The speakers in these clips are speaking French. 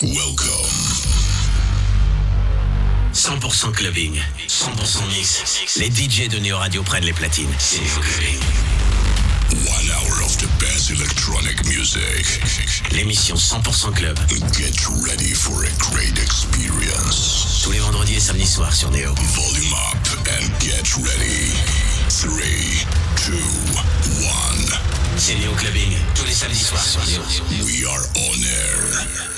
Welcome. 100% clubbing, 100% mix. Les DJ de Neo Radio prennent les platines. C'est Clubbing. One hour of the best electronic music. L'émission 100% club. Get ready for a great experience. Tous les vendredis et samedis soirs sur Neo. Volume up and get ready. 3, 2, 1. C'est Neo Clubbing. Tous les samedis soirs sur Neo. We are on air.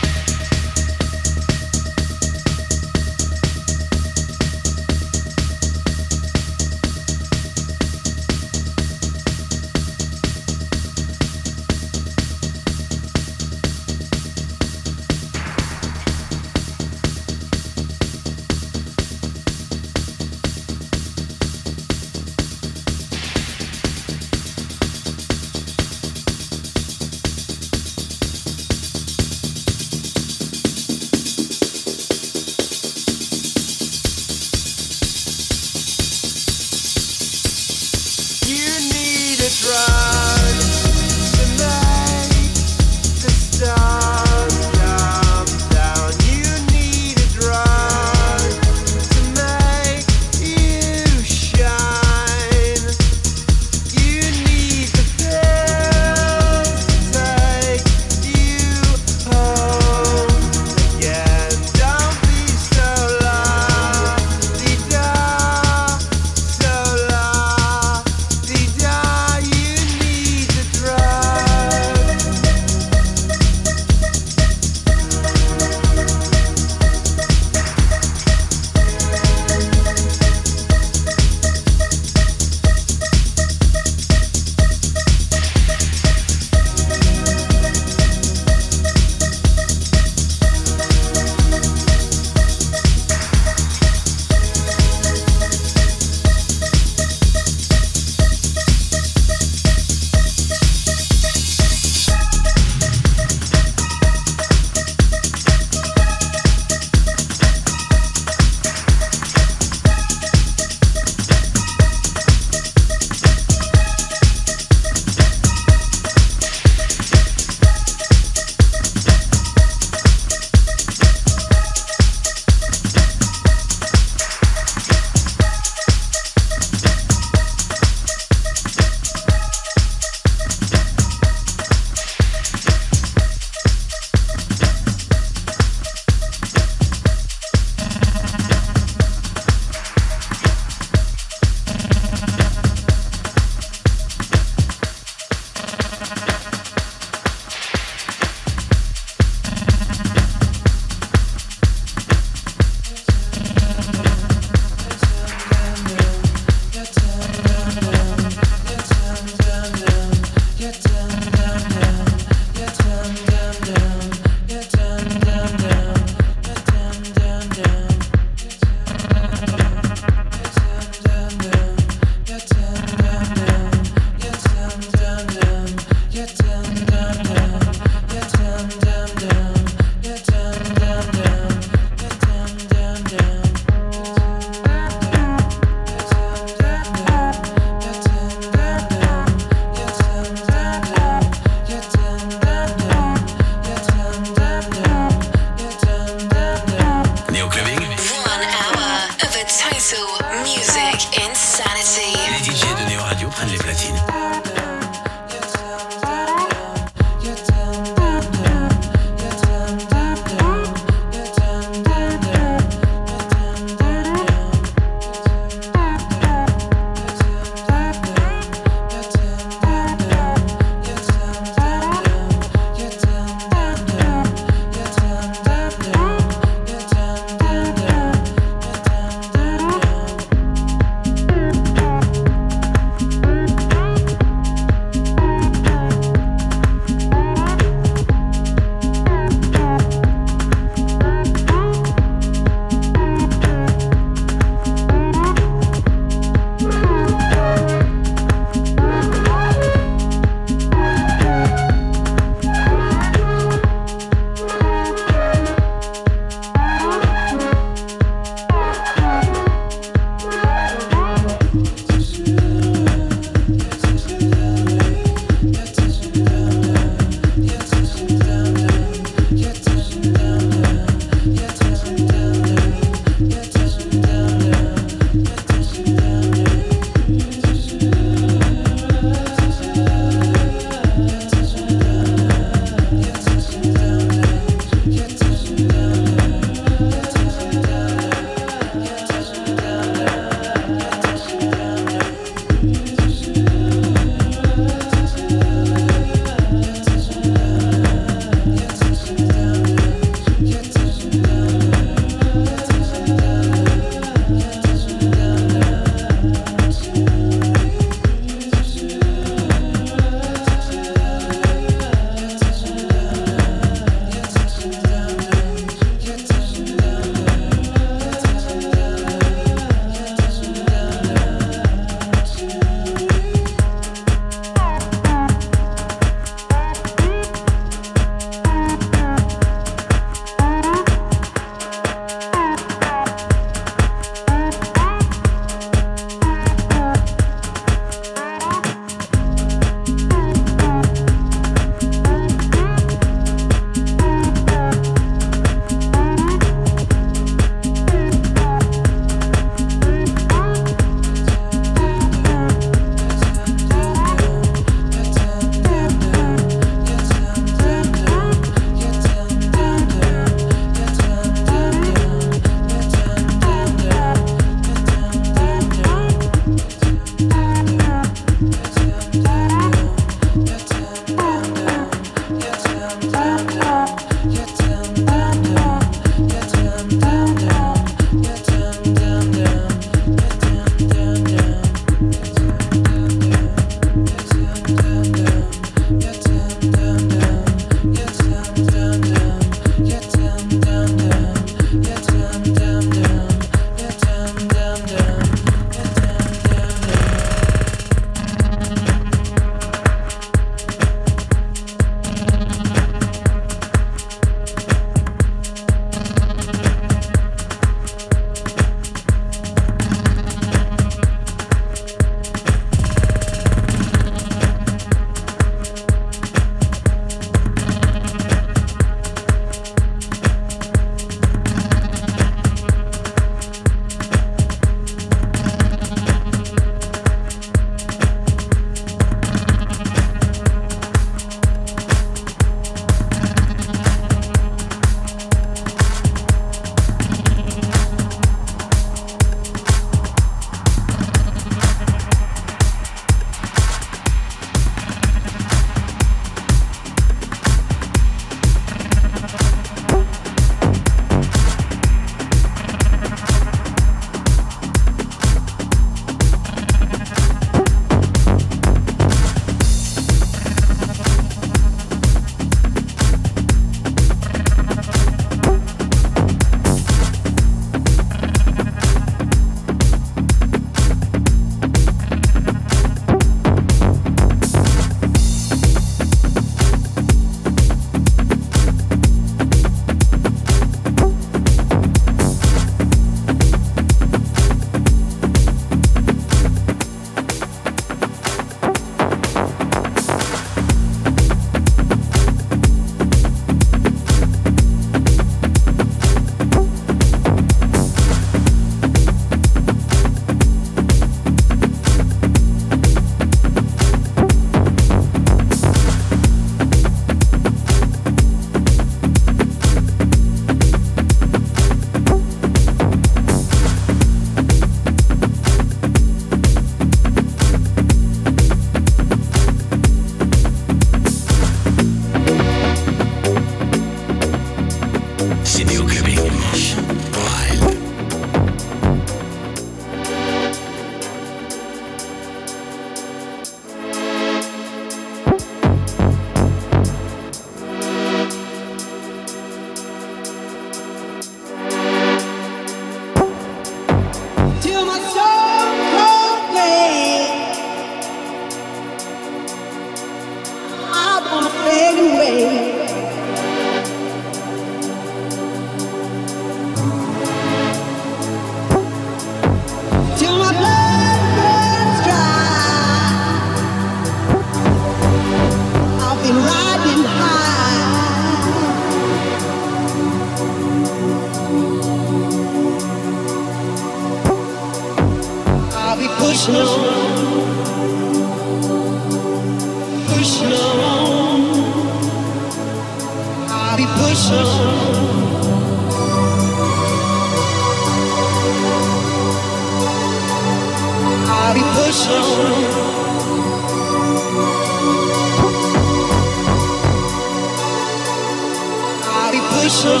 push on.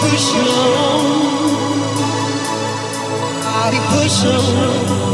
push I'll be push on.